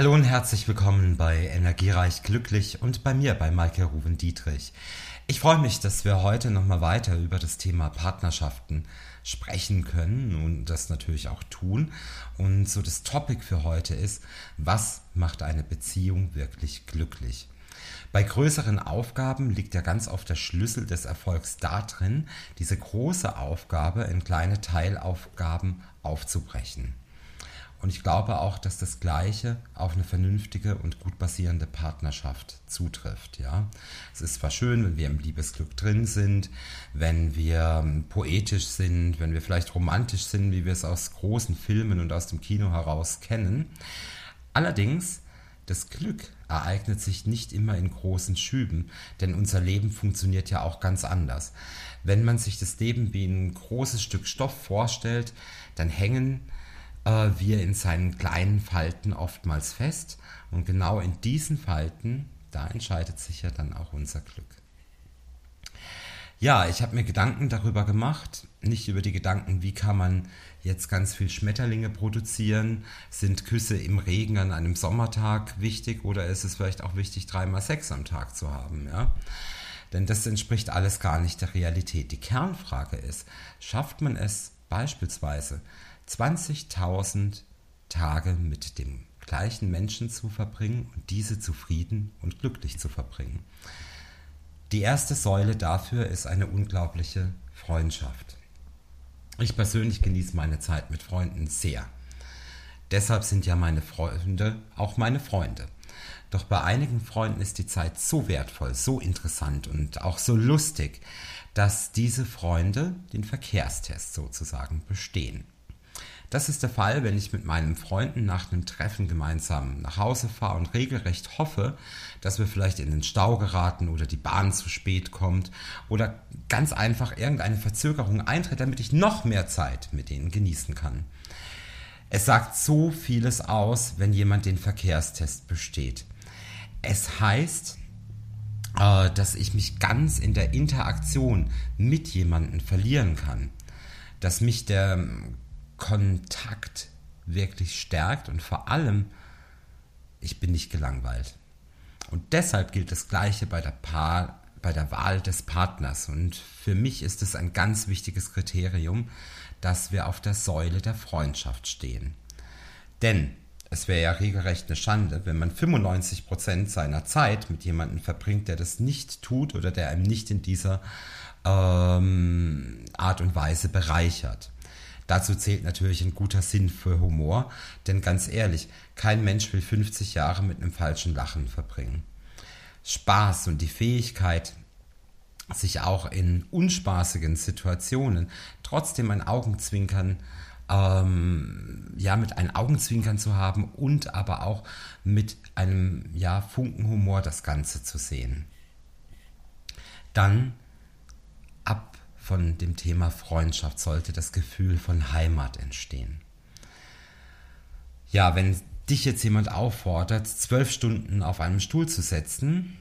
Hallo und herzlich willkommen bei Energiereich Glücklich und bei mir, bei Maike Ruven Dietrich. Ich freue mich, dass wir heute nochmal weiter über das Thema Partnerschaften sprechen können und das natürlich auch tun. Und so das Topic für heute ist, was macht eine Beziehung wirklich glücklich? Bei größeren Aufgaben liegt ja ganz oft der Schlüssel des Erfolgs darin, diese große Aufgabe in kleine Teilaufgaben aufzubrechen. Und ich glaube auch, dass das Gleiche auf eine vernünftige und gut basierende Partnerschaft zutrifft. Ja, es ist zwar schön, wenn wir im Liebesglück drin sind, wenn wir ähm, poetisch sind, wenn wir vielleicht romantisch sind, wie wir es aus großen Filmen und aus dem Kino heraus kennen. Allerdings, das Glück ereignet sich nicht immer in großen Schüben, denn unser Leben funktioniert ja auch ganz anders. Wenn man sich das Leben wie ein großes Stück Stoff vorstellt, dann hängen äh, wir in seinen kleinen Falten oftmals fest. Und genau in diesen Falten, da entscheidet sich ja dann auch unser Glück. Ja, ich habe mir Gedanken darüber gemacht, nicht über die Gedanken, wie kann man jetzt ganz viel Schmetterlinge produzieren, sind Küsse im Regen an einem Sommertag wichtig oder ist es vielleicht auch wichtig, dreimal Sex am Tag zu haben, ja? Denn das entspricht alles gar nicht der Realität. Die Kernfrage ist, schafft man es beispielsweise 20.000 Tage mit dem gleichen Menschen zu verbringen und diese zufrieden und glücklich zu verbringen. Die erste Säule dafür ist eine unglaubliche Freundschaft. Ich persönlich genieße meine Zeit mit Freunden sehr. Deshalb sind ja meine Freunde auch meine Freunde. Doch bei einigen Freunden ist die Zeit so wertvoll, so interessant und auch so lustig, dass diese Freunde den Verkehrstest sozusagen bestehen. Das ist der Fall, wenn ich mit meinen Freunden nach einem Treffen gemeinsam nach Hause fahre und regelrecht hoffe, dass wir vielleicht in den Stau geraten oder die Bahn zu spät kommt oder ganz einfach irgendeine Verzögerung eintritt, damit ich noch mehr Zeit mit denen genießen kann. Es sagt so vieles aus, wenn jemand den Verkehrstest besteht. Es heißt, äh, dass ich mich ganz in der Interaktion mit jemandem verlieren kann, dass mich der Kontakt wirklich stärkt und vor allem, ich bin nicht gelangweilt. Und deshalb gilt das Gleiche bei der, Paar, bei der Wahl des Partners. Und für mich ist es ein ganz wichtiges Kriterium, dass wir auf der Säule der Freundschaft stehen. Denn es wäre ja regelrecht eine Schande, wenn man 95 Prozent seiner Zeit mit jemandem verbringt, der das nicht tut oder der einem nicht in dieser ähm, Art und Weise bereichert. Dazu zählt natürlich ein guter Sinn für Humor, denn ganz ehrlich, kein Mensch will 50 Jahre mit einem falschen Lachen verbringen. Spaß und die Fähigkeit, sich auch in unspaßigen Situationen trotzdem ein Augenzwinkern ähm, ja mit einem Augenzwinkern zu haben und aber auch mit einem ja Funkenhumor das Ganze zu sehen. Dann von dem Thema Freundschaft sollte das Gefühl von Heimat entstehen. Ja, wenn dich jetzt jemand auffordert, zwölf Stunden auf einem Stuhl zu setzen,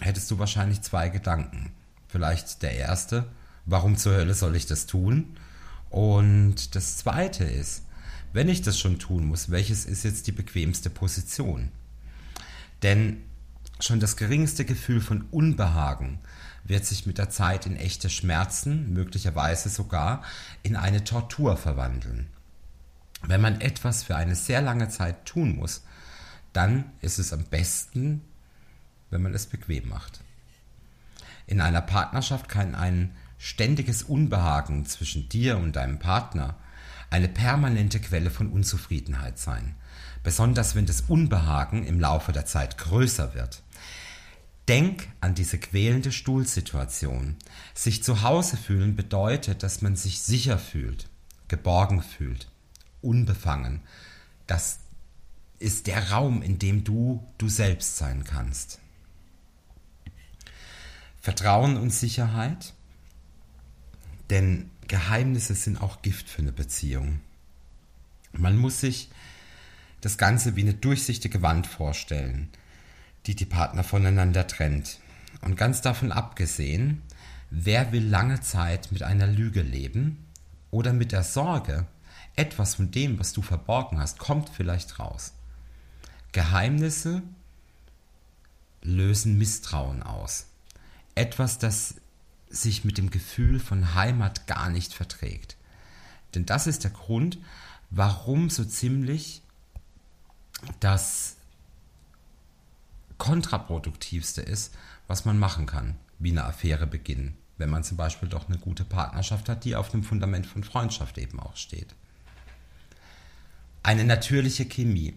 hättest du wahrscheinlich zwei Gedanken. Vielleicht der erste, warum zur Hölle soll ich das tun? Und das zweite ist, wenn ich das schon tun muss, welches ist jetzt die bequemste Position? Denn schon das geringste Gefühl von Unbehagen wird sich mit der Zeit in echte Schmerzen, möglicherweise sogar in eine Tortur verwandeln. Wenn man etwas für eine sehr lange Zeit tun muss, dann ist es am besten, wenn man es bequem macht. In einer Partnerschaft kann ein ständiges Unbehagen zwischen dir und deinem Partner eine permanente Quelle von Unzufriedenheit sein, besonders wenn das Unbehagen im Laufe der Zeit größer wird. Denk an diese quälende Stuhlsituation. Sich zu Hause fühlen bedeutet, dass man sich sicher fühlt, geborgen fühlt, unbefangen. Das ist der Raum, in dem du du selbst sein kannst. Vertrauen und Sicherheit. Denn Geheimnisse sind auch Gift für eine Beziehung. Man muss sich das Ganze wie eine durchsichtige Wand vorstellen, die die Partner voneinander trennt. Und ganz davon abgesehen, wer will lange Zeit mit einer Lüge leben oder mit der Sorge, etwas von dem, was du verborgen hast, kommt vielleicht raus. Geheimnisse lösen Misstrauen aus. Etwas, das sich mit dem Gefühl von Heimat gar nicht verträgt. Denn das ist der Grund, warum so ziemlich das kontraproduktivste ist, was man machen kann, wie eine Affäre beginnen, wenn man zum Beispiel doch eine gute Partnerschaft hat, die auf dem Fundament von Freundschaft eben auch steht. Eine natürliche Chemie.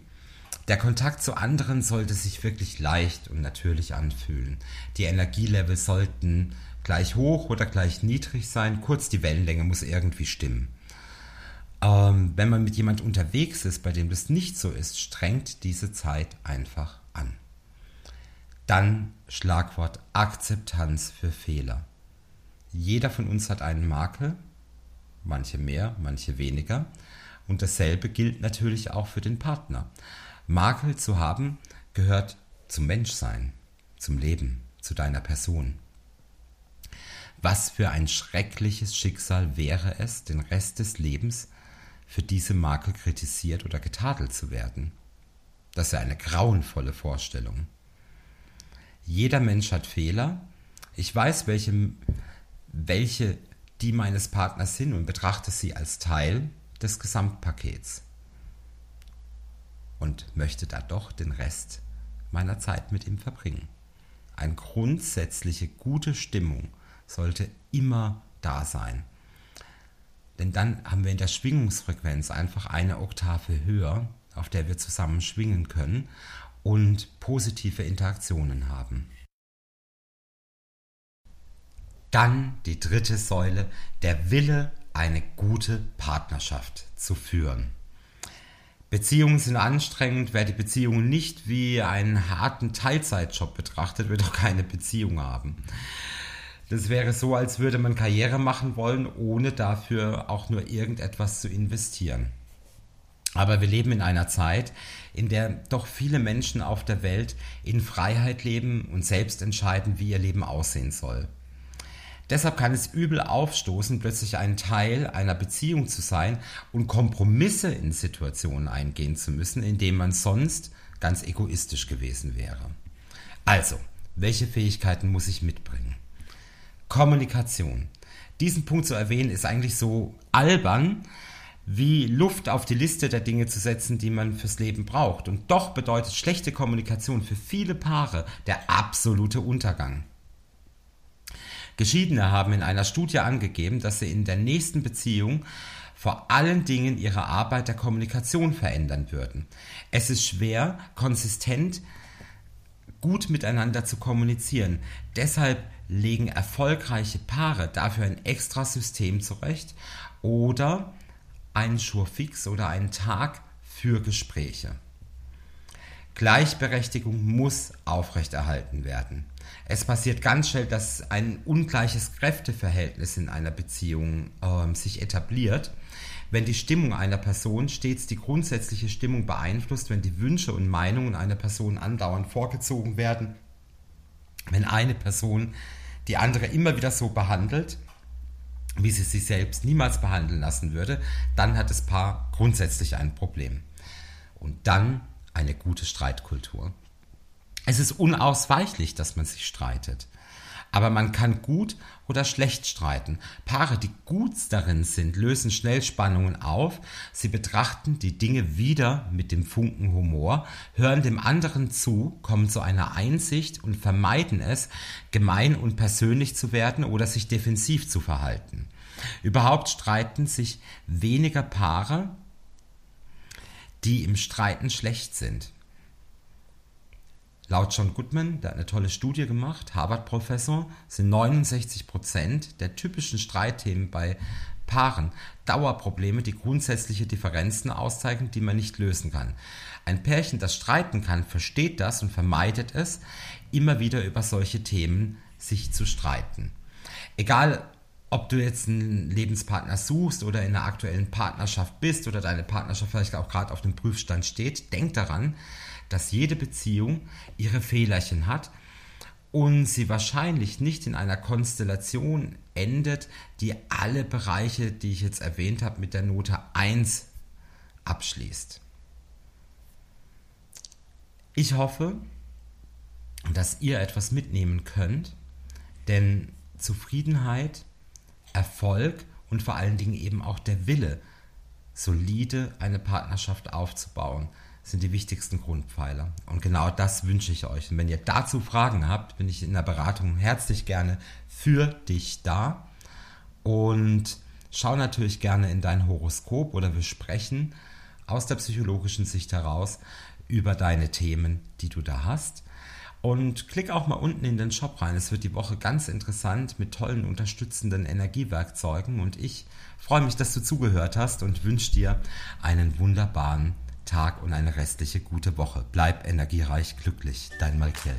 Der Kontakt zu anderen sollte sich wirklich leicht und natürlich anfühlen. Die Energielevel sollten gleich hoch oder gleich niedrig sein. Kurz, die Wellenlänge muss irgendwie stimmen. Ähm, wenn man mit jemand unterwegs ist, bei dem das nicht so ist, strengt diese Zeit einfach an. Dann Schlagwort Akzeptanz für Fehler. Jeder von uns hat einen Makel, manche mehr, manche weniger. Und dasselbe gilt natürlich auch für den Partner. Makel zu haben gehört zum Menschsein, zum Leben, zu deiner Person. Was für ein schreckliches Schicksal wäre es, den Rest des Lebens für diese Makel kritisiert oder getadelt zu werden. Das ist ja eine grauenvolle Vorstellung. Jeder Mensch hat Fehler. Ich weiß, welche, welche die meines Partners sind und betrachte sie als Teil des Gesamtpakets und möchte da doch den Rest meiner Zeit mit ihm verbringen. Eine grundsätzliche gute Stimmung sollte immer da sein. Denn dann haben wir in der Schwingungsfrequenz einfach eine Oktave höher, auf der wir zusammen schwingen können und positive Interaktionen haben. Dann die dritte Säule, der Wille, eine gute Partnerschaft zu führen. Beziehungen sind anstrengend. Wer die Beziehung nicht wie einen harten Teilzeitjob betrachtet, wird auch keine Beziehung haben. Das wäre so, als würde man Karriere machen wollen, ohne dafür auch nur irgendetwas zu investieren. Aber wir leben in einer Zeit, in der doch viele Menschen auf der Welt in Freiheit leben und selbst entscheiden, wie ihr Leben aussehen soll. Deshalb kann es übel aufstoßen, plötzlich ein Teil einer Beziehung zu sein und Kompromisse in Situationen eingehen zu müssen, in denen man sonst ganz egoistisch gewesen wäre. Also, welche Fähigkeiten muss ich mitbringen? Kommunikation. Diesen Punkt zu erwähnen ist eigentlich so albern, wie Luft auf die Liste der Dinge zu setzen, die man fürs Leben braucht. Und doch bedeutet schlechte Kommunikation für viele Paare der absolute Untergang. Geschiedene haben in einer Studie angegeben, dass sie in der nächsten Beziehung vor allen Dingen ihre Arbeit der Kommunikation verändern würden. Es ist schwer, konsistent gut miteinander zu kommunizieren. Deshalb legen erfolgreiche Paare dafür ein extra System zurecht oder einen Schurfix oder einen Tag für Gespräche. Gleichberechtigung muss aufrechterhalten werden. Es passiert ganz schnell, dass ein ungleiches Kräfteverhältnis in einer Beziehung äh, sich etabliert, wenn die Stimmung einer Person stets die grundsätzliche Stimmung beeinflusst, wenn die Wünsche und Meinungen einer Person andauernd vorgezogen werden, wenn eine Person die andere immer wieder so behandelt, wie sie sich selbst niemals behandeln lassen würde, dann hat das Paar grundsätzlich ein Problem. Und dann eine gute Streitkultur. Es ist unausweichlich, dass man sich streitet. Aber man kann gut oder schlecht streiten. Paare, die gut darin sind, lösen schnell Spannungen auf. Sie betrachten die Dinge wieder mit dem Funken Humor, hören dem anderen zu, kommen zu einer Einsicht und vermeiden es, gemein und persönlich zu werden oder sich defensiv zu verhalten. Überhaupt streiten sich weniger Paare, die im Streiten schlecht sind. Laut John Goodman, der hat eine tolle Studie gemacht, Harvard-Professor, sind 69 Prozent der typischen Streitthemen bei Paaren Dauerprobleme, die grundsätzliche Differenzen auszeichnen, die man nicht lösen kann. Ein Pärchen, das streiten kann, versteht das und vermeidet es, immer wieder über solche Themen sich zu streiten. Egal, ob du jetzt einen Lebenspartner suchst oder in einer aktuellen Partnerschaft bist oder deine Partnerschaft vielleicht auch gerade auf dem Prüfstand steht, denk daran, dass jede Beziehung ihre Fehlerchen hat und sie wahrscheinlich nicht in einer Konstellation endet, die alle Bereiche, die ich jetzt erwähnt habe, mit der Note 1 abschließt. Ich hoffe, dass ihr etwas mitnehmen könnt, denn Zufriedenheit, Erfolg und vor allen Dingen eben auch der Wille, solide eine Partnerschaft aufzubauen, sind die wichtigsten Grundpfeiler. Und genau das wünsche ich euch. Und wenn ihr dazu Fragen habt, bin ich in der Beratung herzlich gerne für dich da. Und schau natürlich gerne in dein Horoskop oder wir sprechen aus der psychologischen Sicht heraus über deine Themen, die du da hast. Und klick auch mal unten in den Shop rein. Es wird die Woche ganz interessant mit tollen unterstützenden Energiewerkzeugen. Und ich freue mich, dass du zugehört hast und wünsche dir einen wunderbaren Tag und eine restliche gute Woche. Bleib energiereich glücklich. Dein Malkiel.